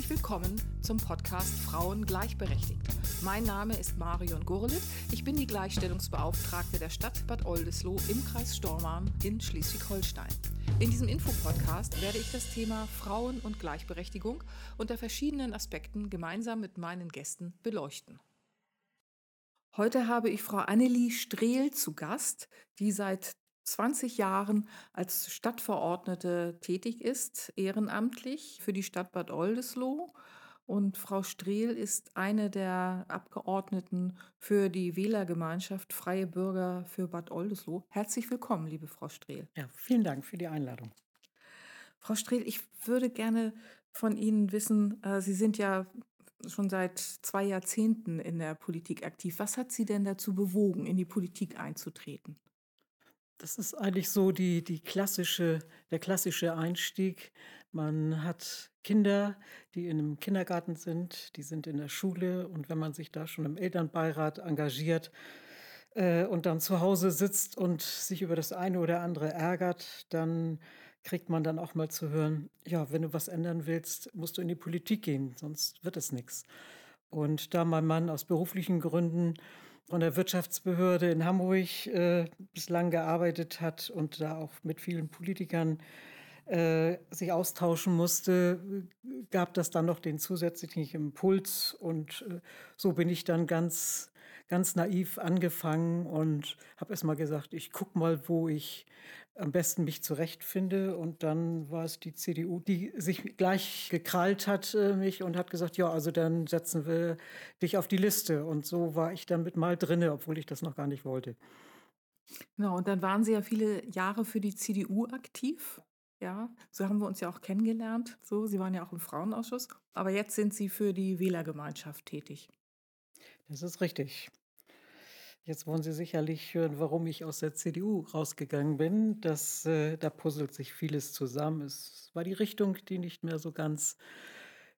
Herzlich willkommen zum Podcast Frauen gleichberechtigt. Mein Name ist Marion Gurlitt. Ich bin die Gleichstellungsbeauftragte der Stadt Bad Oldesloe im Kreis Stormarn in Schleswig-Holstein. In diesem Infopodcast werde ich das Thema Frauen und Gleichberechtigung unter verschiedenen Aspekten gemeinsam mit meinen Gästen beleuchten. Heute habe ich Frau Annelie Strehl zu Gast, die seit 20 Jahren als Stadtverordnete tätig ist, ehrenamtlich für die Stadt Bad Oldesloe. Und Frau Strehl ist eine der Abgeordneten für die Wählergemeinschaft Freie Bürger für Bad Oldesloe. Herzlich willkommen, liebe Frau Strehl. Ja, vielen Dank für die Einladung. Frau Strehl, ich würde gerne von Ihnen wissen, äh, Sie sind ja schon seit zwei Jahrzehnten in der Politik aktiv. Was hat Sie denn dazu bewogen, in die Politik einzutreten? Das ist eigentlich so die, die klassische, der klassische Einstieg. Man hat Kinder, die in einem Kindergarten sind, die sind in der Schule und wenn man sich da schon im Elternbeirat engagiert äh, und dann zu Hause sitzt und sich über das eine oder andere ärgert, dann kriegt man dann auch mal zu hören, ja, wenn du was ändern willst, musst du in die Politik gehen, sonst wird es nichts. Und da mein Mann aus beruflichen Gründen von der Wirtschaftsbehörde in Hamburg äh, bislang gearbeitet hat und da auch mit vielen Politikern äh, sich austauschen musste, gab das dann noch den zusätzlichen Impuls und äh, so bin ich dann ganz ganz naiv angefangen und habe erst mal gesagt, ich gucke mal, wo ich am besten mich zurechtfinde. Und dann war es die CDU, die sich gleich gekrallt hat äh, mich und hat gesagt, ja, also dann setzen wir dich auf die Liste. Und so war ich dann mit mal drinne, obwohl ich das noch gar nicht wollte. Genau, und dann waren Sie ja viele Jahre für die CDU aktiv. Ja, so haben wir uns ja auch kennengelernt. So, Sie waren ja auch im Frauenausschuss. Aber jetzt sind Sie für die Wählergemeinschaft tätig. Das ist richtig. Jetzt wollen Sie sicherlich hören, warum ich aus der CDU rausgegangen bin. Das, äh, da puzzelt sich vieles zusammen. Es war die Richtung, die nicht mehr so ganz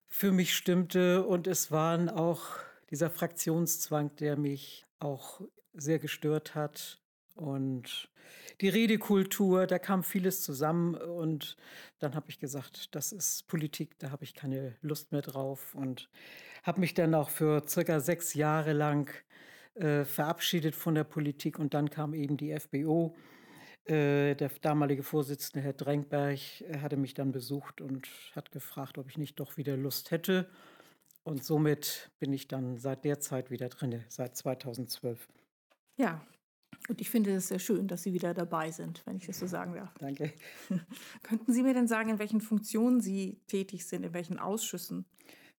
für mich stimmte. Und es waren auch dieser Fraktionszwang, der mich auch sehr gestört hat. Und die Redekultur, da kam vieles zusammen. Und dann habe ich gesagt, das ist Politik, da habe ich keine Lust mehr drauf. Und habe mich dann auch für circa sechs Jahre lang äh, verabschiedet von der Politik und dann kam eben die FBO. Äh, der damalige Vorsitzende, Herr Drenkberg, hatte mich dann besucht und hat gefragt, ob ich nicht doch wieder Lust hätte. Und somit bin ich dann seit der Zeit wieder drin, seit 2012. Ja, und ich finde es sehr schön, dass Sie wieder dabei sind, wenn ich das so sagen darf. Danke. Könnten Sie mir denn sagen, in welchen Funktionen Sie tätig sind, in welchen Ausschüssen?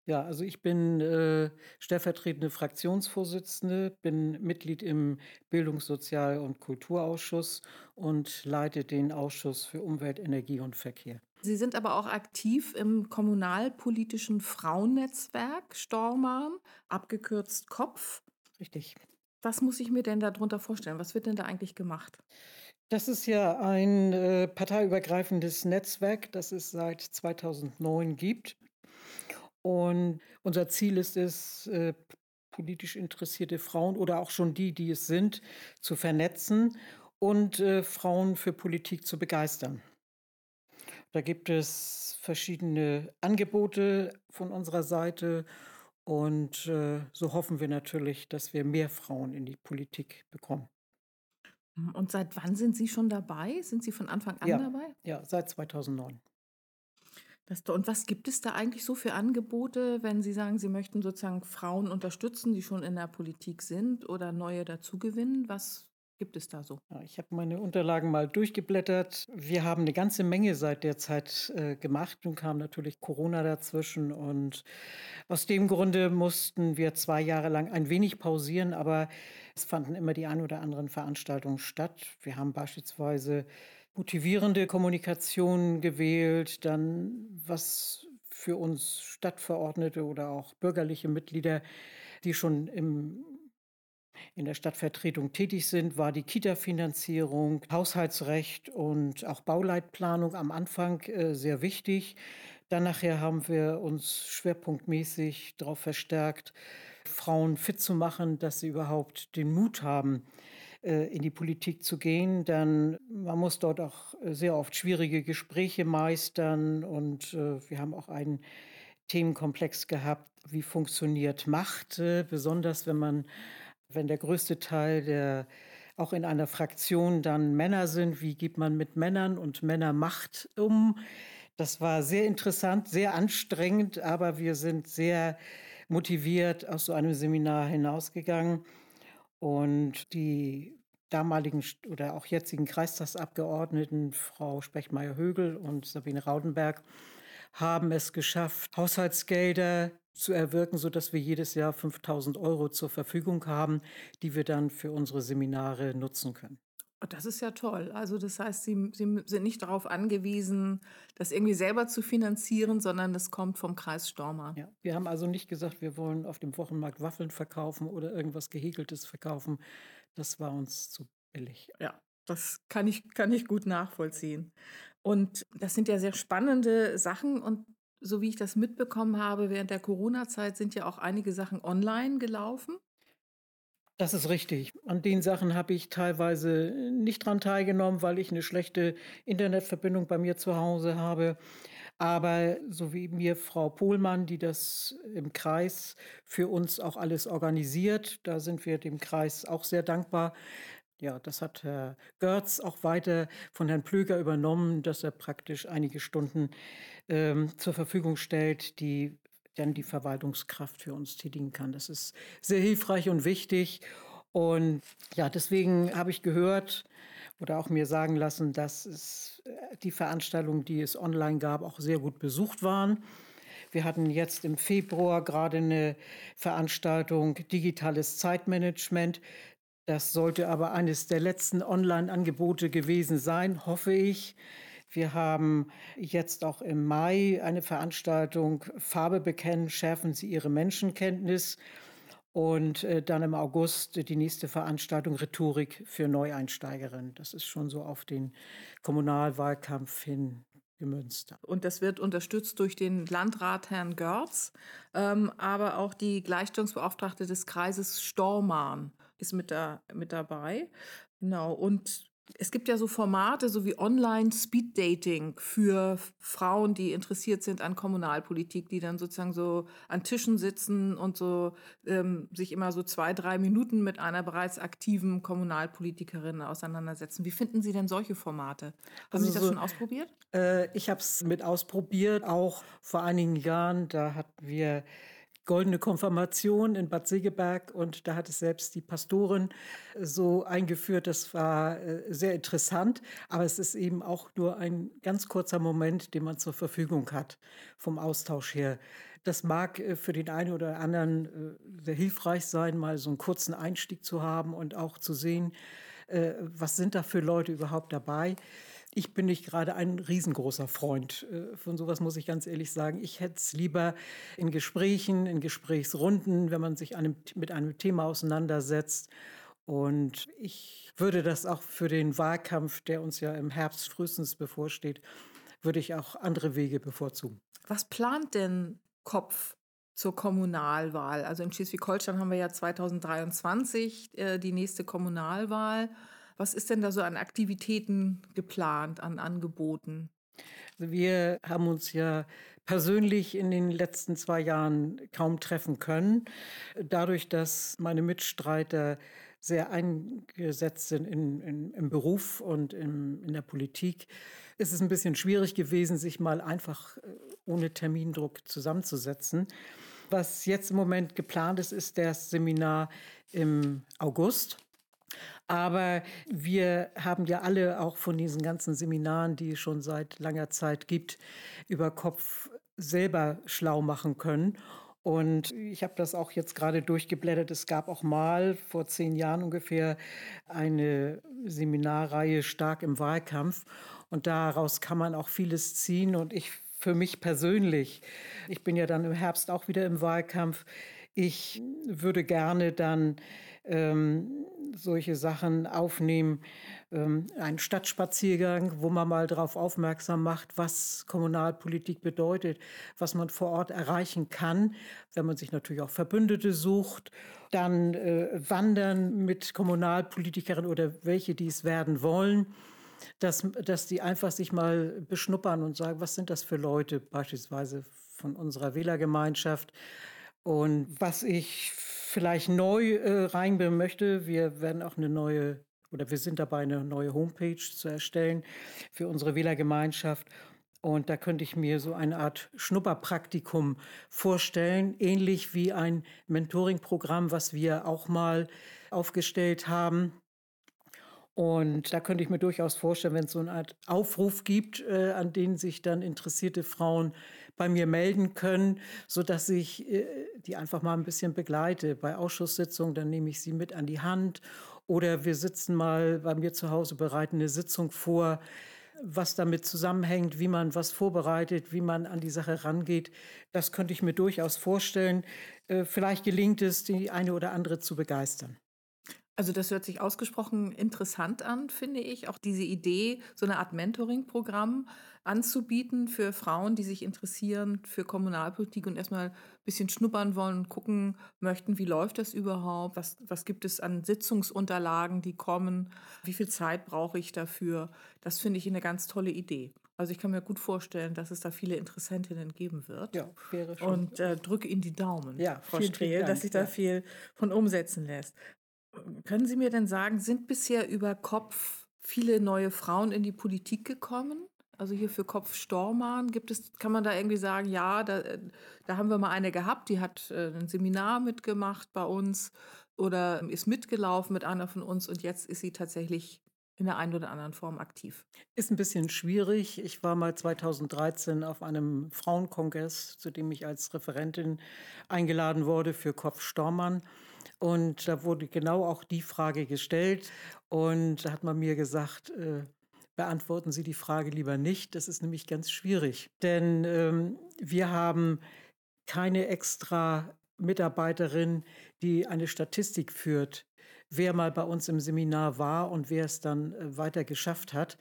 Ja, also ich bin äh, stellvertretende Fraktionsvorsitzende, bin Mitglied im Bildungs-, Sozial- und Kulturausschuss und leite den Ausschuss für Umwelt, Energie und Verkehr. Sie sind aber auch aktiv im kommunalpolitischen Frauennetzwerk Stormarn, abgekürzt Kopf. Richtig. Was muss ich mir denn darunter vorstellen? Was wird denn da eigentlich gemacht? Das ist ja ein äh, parteiübergreifendes Netzwerk, das es seit 2009 gibt. Und unser Ziel ist es, äh, politisch interessierte Frauen oder auch schon die, die es sind, zu vernetzen und äh, Frauen für Politik zu begeistern. Da gibt es verschiedene Angebote von unserer Seite und äh, so hoffen wir natürlich, dass wir mehr Frauen in die Politik bekommen. Und seit wann sind Sie schon dabei? Sind Sie von Anfang an ja, dabei? Ja, seit 2009. Das, und was gibt es da eigentlich so für Angebote, wenn Sie sagen, Sie möchten sozusagen Frauen unterstützen, die schon in der Politik sind oder neue dazugewinnen? Was gibt es da so? Ja, ich habe meine Unterlagen mal durchgeblättert. Wir haben eine ganze Menge seit der Zeit äh, gemacht. Nun kam natürlich Corona dazwischen und aus dem Grunde mussten wir zwei Jahre lang ein wenig pausieren, aber es fanden immer die ein oder anderen Veranstaltungen statt. Wir haben beispielsweise motivierende Kommunikation gewählt, dann was für uns Stadtverordnete oder auch bürgerliche Mitglieder, die schon im in der Stadtvertretung tätig sind, war die Kita-Finanzierung, Haushaltsrecht und auch Bauleitplanung am Anfang äh, sehr wichtig. Dann nachher haben wir uns schwerpunktmäßig darauf verstärkt, Frauen fit zu machen, dass sie überhaupt den Mut haben, in die Politik zu gehen. Dann man muss dort auch sehr oft schwierige Gespräche meistern und äh, wir haben auch einen Themenkomplex gehabt, wie funktioniert Macht, äh, besonders wenn man, wenn der größte Teil der auch in einer Fraktion dann Männer sind, wie geht man mit Männern und Männermacht um? Das war sehr interessant, sehr anstrengend, aber wir sind sehr motiviert aus so einem Seminar hinausgegangen. Und die damaligen oder auch jetzigen Kreistagsabgeordneten, Frau Spechmeier-Högel und Sabine Raudenberg, haben es geschafft, Haushaltsgelder zu erwirken, sodass wir jedes Jahr 5000 Euro zur Verfügung haben, die wir dann für unsere Seminare nutzen können. Oh, das ist ja toll. Also das heißt, Sie, Sie sind nicht darauf angewiesen, das irgendwie selber zu finanzieren, sondern das kommt vom Kreis Stormer. Ja, wir haben also nicht gesagt, wir wollen auf dem Wochenmarkt Waffeln verkaufen oder irgendwas Gehäkeltes verkaufen. Das war uns zu billig. Ja, das kann ich, kann ich gut nachvollziehen. Und das sind ja sehr spannende Sachen. Und so wie ich das mitbekommen habe, während der Corona-Zeit sind ja auch einige Sachen online gelaufen. Das ist richtig. An den Sachen habe ich teilweise nicht dran teilgenommen, weil ich eine schlechte Internetverbindung bei mir zu Hause habe. Aber so wie mir Frau Pohlmann, die das im Kreis für uns auch alles organisiert, da sind wir dem Kreis auch sehr dankbar. Ja, das hat Herr Görz auch weiter von Herrn Plöger übernommen, dass er praktisch einige Stunden ähm, zur Verfügung stellt, die dann die Verwaltungskraft für uns tätigen kann. Das ist sehr hilfreich und wichtig. Und ja, deswegen habe ich gehört oder auch mir sagen lassen, dass es, äh, die Veranstaltungen, die es online gab, auch sehr gut besucht waren. Wir hatten jetzt im Februar gerade eine Veranstaltung Digitales Zeitmanagement. Das sollte aber eines der letzten Online-Angebote gewesen sein, hoffe ich. Wir haben jetzt auch im Mai eine Veranstaltung Farbe bekennen, schärfen Sie Ihre Menschenkenntnis. Und äh, dann im August die nächste Veranstaltung Rhetorik für Neueinsteigerinnen. Das ist schon so auf den Kommunalwahlkampf hin gemünzt. Und das wird unterstützt durch den Landrat Herrn Görz, ähm, aber auch die Gleichstellungsbeauftragte des Kreises Stormarn ist mit, da, mit dabei. Genau. Und es gibt ja so Formate, so wie Online-Speed-Dating für Frauen, die interessiert sind an Kommunalpolitik, die dann sozusagen so an Tischen sitzen und so ähm, sich immer so zwei, drei Minuten mit einer bereits aktiven Kommunalpolitikerin auseinandersetzen. Wie finden Sie denn solche Formate? Haben also Sie das so, schon ausprobiert? Äh, ich habe es mit ausprobiert, auch vor einigen Jahren. Da hatten wir Goldene Konfirmation in Bad Segeberg und da hat es selbst die Pastorin so eingeführt. Das war äh, sehr interessant, aber es ist eben auch nur ein ganz kurzer Moment, den man zur Verfügung hat vom Austausch her. Das mag äh, für den einen oder anderen äh, sehr hilfreich sein, mal so einen kurzen Einstieg zu haben und auch zu sehen, was sind da für Leute überhaupt dabei. Ich bin nicht gerade ein riesengroßer Freund äh, von sowas, muss ich ganz ehrlich sagen. Ich hätte es lieber in Gesprächen, in Gesprächsrunden, wenn man sich einem, mit einem Thema auseinandersetzt. Und ich würde das auch für den Wahlkampf, der uns ja im Herbst frühestens bevorsteht, würde ich auch andere Wege bevorzugen. Was plant denn Kopf zur Kommunalwahl? Also in Schleswig-Holstein haben wir ja 2023 äh, die nächste Kommunalwahl. Was ist denn da so an Aktivitäten geplant, an Angeboten? Also wir haben uns ja persönlich in den letzten zwei Jahren kaum treffen können. Dadurch, dass meine Mitstreiter sehr eingesetzt sind in, in, im Beruf und in, in der Politik, ist es ein bisschen schwierig gewesen, sich mal einfach äh, ohne Termindruck zusammenzusetzen. Was jetzt im Moment geplant ist, ist das Seminar im August. Aber wir haben ja alle auch von diesen ganzen Seminaren, die es schon seit langer Zeit gibt, über Kopf selber schlau machen können. Und ich habe das auch jetzt gerade durchgeblättert. Es gab auch mal vor zehn Jahren ungefähr eine Seminarreihe stark im Wahlkampf. Und daraus kann man auch vieles ziehen. Und ich für mich persönlich, ich bin ja dann im Herbst auch wieder im Wahlkampf, ich würde gerne dann ähm, solche Sachen aufnehmen. Ähm, ein Stadtspaziergang, wo man mal darauf aufmerksam macht, was Kommunalpolitik bedeutet, was man vor Ort erreichen kann, wenn man sich natürlich auch Verbündete sucht. Dann äh, wandern mit Kommunalpolitikerinnen oder welche, die es werden wollen. dass, dass die einfach sich mal beschnuppern und sagen, was sind das für Leute, beispielsweise von unserer Wählergemeinschaft. Und was ich vielleicht neu äh, reinbringen möchte, wir werden auch eine neue, oder wir sind dabei, eine neue Homepage zu erstellen für unsere Wählergemeinschaft. Und da könnte ich mir so eine Art Schnupperpraktikum vorstellen, ähnlich wie ein Mentoring-Programm, was wir auch mal aufgestellt haben. Und da könnte ich mir durchaus vorstellen, wenn es so eine Art Aufruf gibt, äh, an den sich dann interessierte Frauen bei mir melden können, sodass ich äh, die einfach mal ein bisschen begleite. Bei Ausschusssitzungen, dann nehme ich sie mit an die Hand. Oder wir sitzen mal bei mir zu Hause, bereiten eine Sitzung vor was damit zusammenhängt, wie man was vorbereitet, wie man an die Sache rangeht, das könnte ich mir durchaus vorstellen. Äh, vielleicht gelingt es, die eine oder andere zu begeistern. Also das hört sich ausgesprochen interessant an, finde ich. Auch diese Idee, so eine Art Mentoring-Programm anzubieten für Frauen, die sich interessieren für Kommunalpolitik und erstmal ein bisschen schnuppern wollen und gucken möchten, wie läuft das überhaupt, was, was gibt es an Sitzungsunterlagen, die kommen, wie viel Zeit brauche ich dafür. Das finde ich eine ganz tolle Idee. Also ich kann mir gut vorstellen, dass es da viele Interessentinnen geben wird. Ja, wäre schon. Und äh, drücke Ihnen die Daumen, ja, Frau Strehl, dass sich da ja. viel von umsetzen lässt. Können Sie mir denn sagen, sind bisher über Kopf viele neue Frauen in die Politik gekommen? Also hier für Kopf Stormann gibt es, kann man da irgendwie sagen, ja, da, da haben wir mal eine gehabt, die hat äh, ein Seminar mitgemacht bei uns oder ist mitgelaufen mit einer von uns und jetzt ist sie tatsächlich in der einen oder anderen Form aktiv. Ist ein bisschen schwierig. Ich war mal 2013 auf einem Frauenkongress, zu dem ich als Referentin eingeladen wurde für Kopf Stormann. Und da wurde genau auch die Frage gestellt. Und da hat man mir gesagt, äh, beantworten Sie die Frage lieber nicht. Das ist nämlich ganz schwierig. Denn ähm, wir haben keine extra Mitarbeiterin, die eine Statistik führt, wer mal bei uns im Seminar war und wer es dann äh, weiter geschafft hat.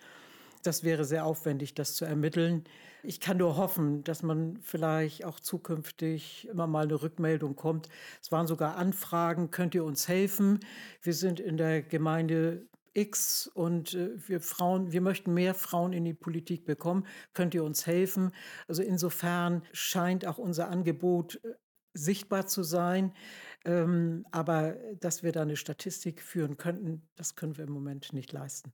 Das wäre sehr aufwendig, das zu ermitteln. Ich kann nur hoffen, dass man vielleicht auch zukünftig immer mal eine Rückmeldung kommt. Es waren sogar Anfragen, könnt ihr uns helfen? Wir sind in der Gemeinde X und äh, wir Frauen, wir möchten mehr Frauen in die Politik bekommen. Könnt ihr uns helfen? Also insofern scheint auch unser Angebot äh, sichtbar zu sein. Ähm, aber dass wir da eine Statistik führen könnten, das können wir im Moment nicht leisten.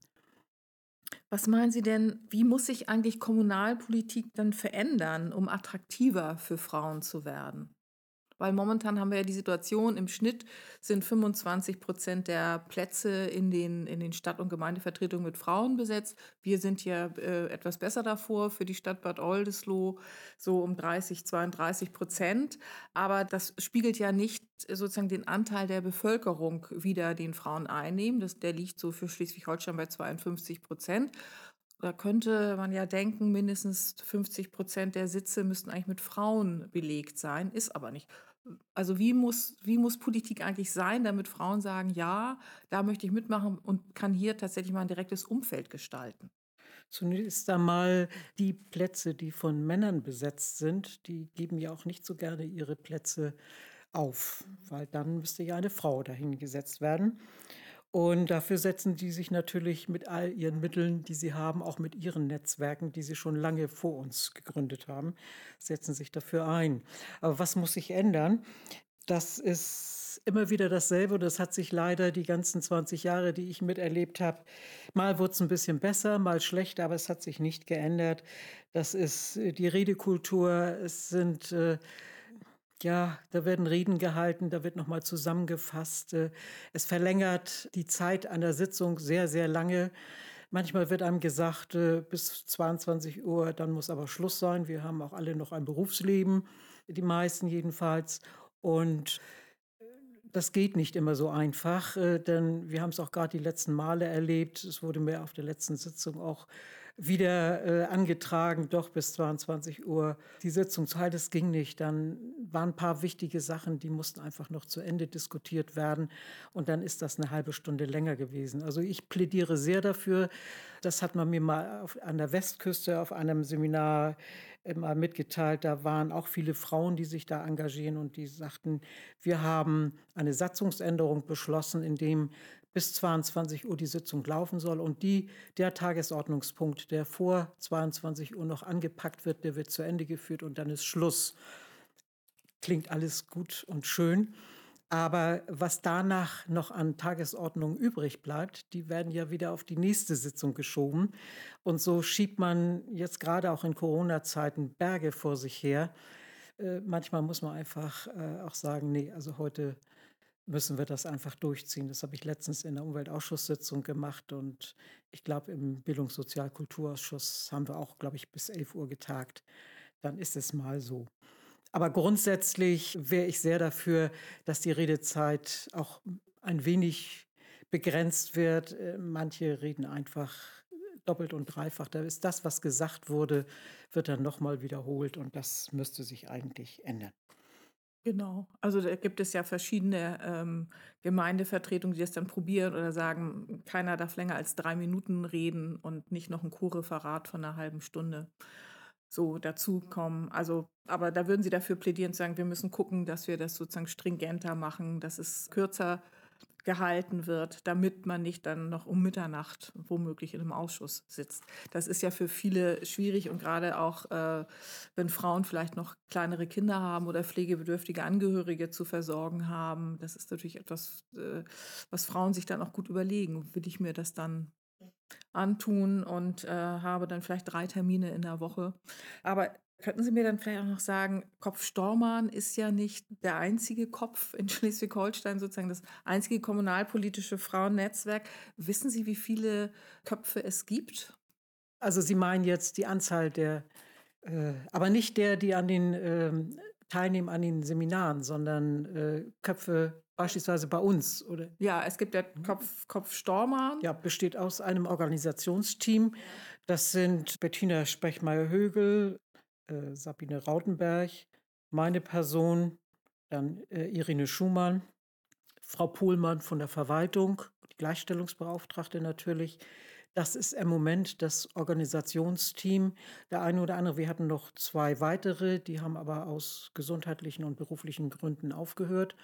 Was meinen Sie denn, wie muss sich eigentlich Kommunalpolitik dann verändern, um attraktiver für Frauen zu werden? Weil momentan haben wir ja die Situation, im Schnitt sind 25 Prozent der Plätze in den, in den Stadt- und Gemeindevertretungen mit Frauen besetzt. Wir sind ja äh, etwas besser davor für die Stadt Bad Oldesloe, so um 30, 32 Prozent. Aber das spiegelt ja nicht sozusagen den Anteil der Bevölkerung wieder, den Frauen einnehmen. Das, der liegt so für Schleswig-Holstein bei 52 Prozent. Da könnte man ja denken, mindestens 50 Prozent der Sitze müssten eigentlich mit Frauen belegt sein, ist aber nicht. Also wie muss, wie muss Politik eigentlich sein, damit Frauen sagen, ja, da möchte ich mitmachen und kann hier tatsächlich mal ein direktes Umfeld gestalten? Zunächst einmal die Plätze, die von Männern besetzt sind, die geben ja auch nicht so gerne ihre Plätze auf, weil dann müsste ja eine Frau dahingesetzt werden. Und dafür setzen die sich natürlich mit all ihren Mitteln, die sie haben, auch mit ihren Netzwerken, die sie schon lange vor uns gegründet haben, setzen sich dafür ein. Aber was muss sich ändern? Das ist immer wieder dasselbe und das hat sich leider die ganzen 20 Jahre, die ich miterlebt habe, mal wurde es ein bisschen besser, mal schlechter, aber es hat sich nicht geändert. Das ist äh, die Redekultur, es sind äh, ja, da werden Reden gehalten, da wird nochmal zusammengefasst. Äh, es verlängert die Zeit einer Sitzung sehr, sehr lange. Manchmal wird einem gesagt, äh, bis 22 Uhr, dann muss aber Schluss sein. Wir haben auch alle noch ein Berufsleben, die meisten jedenfalls. Und äh, das geht nicht immer so einfach, denn wir haben es auch gerade die letzten Male erlebt. Es wurde mir auf der letzten Sitzung auch wieder äh, angetragen, doch bis 22 Uhr die Sitzung zu halten. Das ging nicht. Dann waren ein paar wichtige Sachen, die mussten einfach noch zu Ende diskutiert werden. Und dann ist das eine halbe Stunde länger gewesen. Also ich plädiere sehr dafür. Das hat man mir mal auf, an der Westküste auf einem Seminar mal mitgeteilt. Da waren auch viele Frauen, die sich da engagieren und die sagten, wir haben eine Satzungsänderung beschlossen, in dem bis 22 Uhr die Sitzung laufen soll. Und die, der Tagesordnungspunkt, der vor 22 Uhr noch angepackt wird, der wird zu Ende geführt und dann ist Schluss. Klingt alles gut und schön. Aber was danach noch an Tagesordnung übrig bleibt, die werden ja wieder auf die nächste Sitzung geschoben. Und so schiebt man jetzt gerade auch in Corona-Zeiten Berge vor sich her. Äh, manchmal muss man einfach äh, auch sagen, nee, also heute müssen wir das einfach durchziehen. Das habe ich letztens in der Umweltausschusssitzung gemacht und ich glaube, im Bildungssozialkulturausschuss haben wir auch, glaube ich, bis 11 Uhr getagt. Dann ist es mal so. Aber grundsätzlich wäre ich sehr dafür, dass die Redezeit auch ein wenig begrenzt wird. Äh, manche reden einfach doppelt und dreifach. Da ist das, was gesagt wurde, wird dann nochmal wiederholt und das müsste sich eigentlich ändern. Genau. Also da gibt es ja verschiedene ähm, Gemeindevertretungen, die das dann probieren oder sagen, keiner darf länger als drei Minuten reden und nicht noch ein Co-Referat von einer halben Stunde so dazukommen. Also, aber da würden Sie dafür plädieren, sagen, wir müssen gucken, dass wir das sozusagen stringenter machen, dass es kürzer gehalten wird, damit man nicht dann noch um Mitternacht womöglich in einem Ausschuss sitzt. Das ist ja für viele schwierig und gerade auch, äh, wenn Frauen vielleicht noch kleinere Kinder haben oder pflegebedürftige Angehörige zu versorgen haben. Das ist natürlich etwas, äh, was Frauen sich dann auch gut überlegen. Will ich mir das dann antun und äh, habe dann vielleicht drei Termine in der Woche. Aber könnten Sie mir dann vielleicht auch noch sagen, Kopf Stormann ist ja nicht der einzige Kopf in Schleswig-Holstein, sozusagen das einzige kommunalpolitische Frauennetzwerk. Wissen Sie, wie viele Köpfe es gibt? Also Sie meinen jetzt die Anzahl der, äh, aber nicht der, die an den äh, teilnehmen an den Seminaren, sondern äh, Köpfe Beispielsweise bei uns, oder? Ja, es gibt ja mhm. Kopf, Kopf Stormann. Ja, besteht aus einem Organisationsteam. Das sind Bettina Sprechmeier-Högel, äh, Sabine Rautenberg, meine Person, dann äh, Irene Schumann, Frau Pohlmann von der Verwaltung, die Gleichstellungsbeauftragte natürlich. Das ist im Moment das Organisationsteam. Der eine oder andere, wir hatten noch zwei weitere, die haben aber aus gesundheitlichen und beruflichen Gründen aufgehört.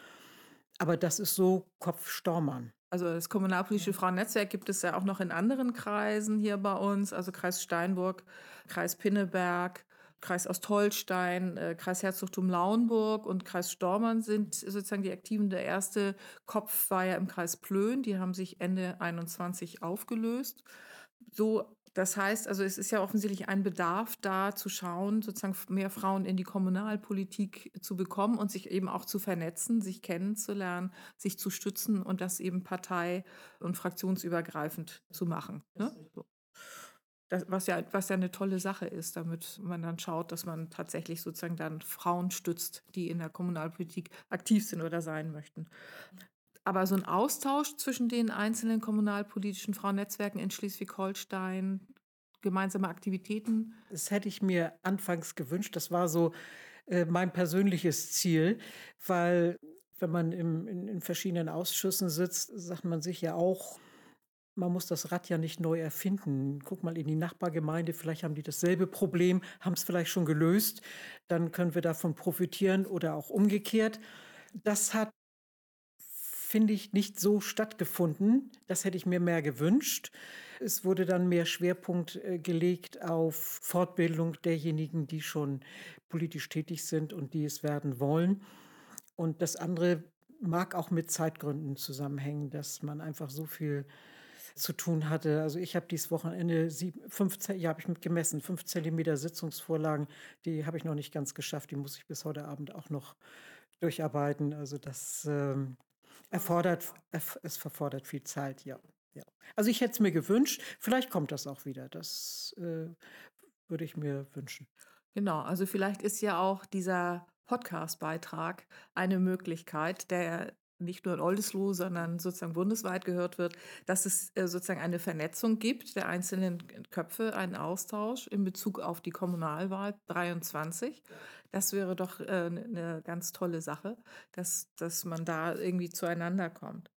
Aber das ist so Kopfstormern. Also das kommunalpolitische Frauennetzwerk gibt es ja auch noch in anderen Kreisen hier bei uns, also Kreis Steinburg, Kreis Pinneberg, Kreis Ostholstein, äh, Kreis Herzogtum Lauenburg und Kreis Stormern sind sozusagen die Aktiven. Der erste Kopf war ja im Kreis Plön, die haben sich Ende 21 aufgelöst. So das heißt, also es ist ja offensichtlich ein Bedarf da zu schauen, sozusagen mehr Frauen in die Kommunalpolitik zu bekommen und sich eben auch zu vernetzen, sich kennenzulernen, sich zu stützen und das eben partei- und fraktionsübergreifend zu machen. Ne? Das, was, ja, was ja eine tolle Sache ist, damit man dann schaut, dass man tatsächlich sozusagen dann Frauen stützt, die in der Kommunalpolitik aktiv sind oder sein möchten. Aber so ein Austausch zwischen den einzelnen kommunalpolitischen Frauennetzwerken in Schleswig-Holstein, gemeinsame Aktivitäten? Das hätte ich mir anfangs gewünscht. Das war so äh, mein persönliches Ziel, weil wenn man im, in, in verschiedenen Ausschüssen sitzt, sagt man sich ja auch, man muss das Rad ja nicht neu erfinden. Guck mal in die Nachbargemeinde, vielleicht haben die dasselbe Problem, haben es vielleicht schon gelöst. Dann können wir davon profitieren oder auch umgekehrt. Das hat finde ich, nicht so stattgefunden. Das hätte ich mir mehr gewünscht. Es wurde dann mehr Schwerpunkt äh, gelegt auf Fortbildung derjenigen, die schon politisch tätig sind und die es werden wollen. Und das andere mag auch mit Zeitgründen zusammenhängen, dass man einfach so viel zu tun hatte. Also ich habe dieses Wochenende sieben, fünf, ja, habe ich gemessen, fünf Zentimeter Sitzungsvorlagen, die habe ich noch nicht ganz geschafft. Die muss ich bis heute Abend auch noch durcharbeiten. Also das ähm, Erfordert, es verfordert viel Zeit, ja. ja. Also ich hätte es mir gewünscht, vielleicht kommt das auch wieder. Das äh, würde ich mir wünschen. Genau, also vielleicht ist ja auch dieser Podcast-Beitrag eine Möglichkeit, der nicht nur in Oldesloe, sondern sozusagen bundesweit gehört wird, dass es äh, sozusagen eine Vernetzung gibt der einzelnen Köpfe, einen Austausch in Bezug auf die Kommunalwahl 23. Das wäre doch äh, eine ne ganz tolle Sache, dass, dass man da irgendwie zueinander kommt.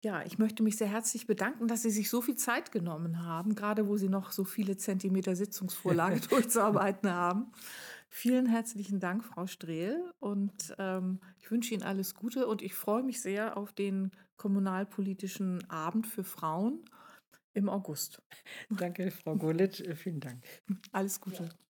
Ja, ich möchte mich sehr herzlich bedanken, dass Sie sich so viel Zeit genommen haben, gerade wo Sie noch so viele Zentimeter Sitzungsvorlage durchzuarbeiten haben. Vielen herzlichen Dank, Frau Strehl. Und ähm, ich wünsche Ihnen alles Gute und ich freue mich sehr auf den kommunalpolitischen Abend für Frauen im August. Danke, Frau Gurlitt. Vielen Dank. Alles Gute.